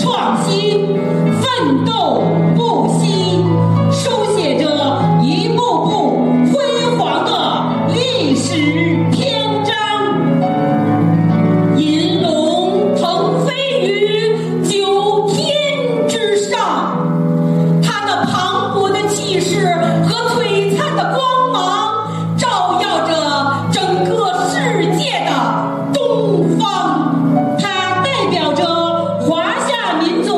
创新奋斗不息。书写着民族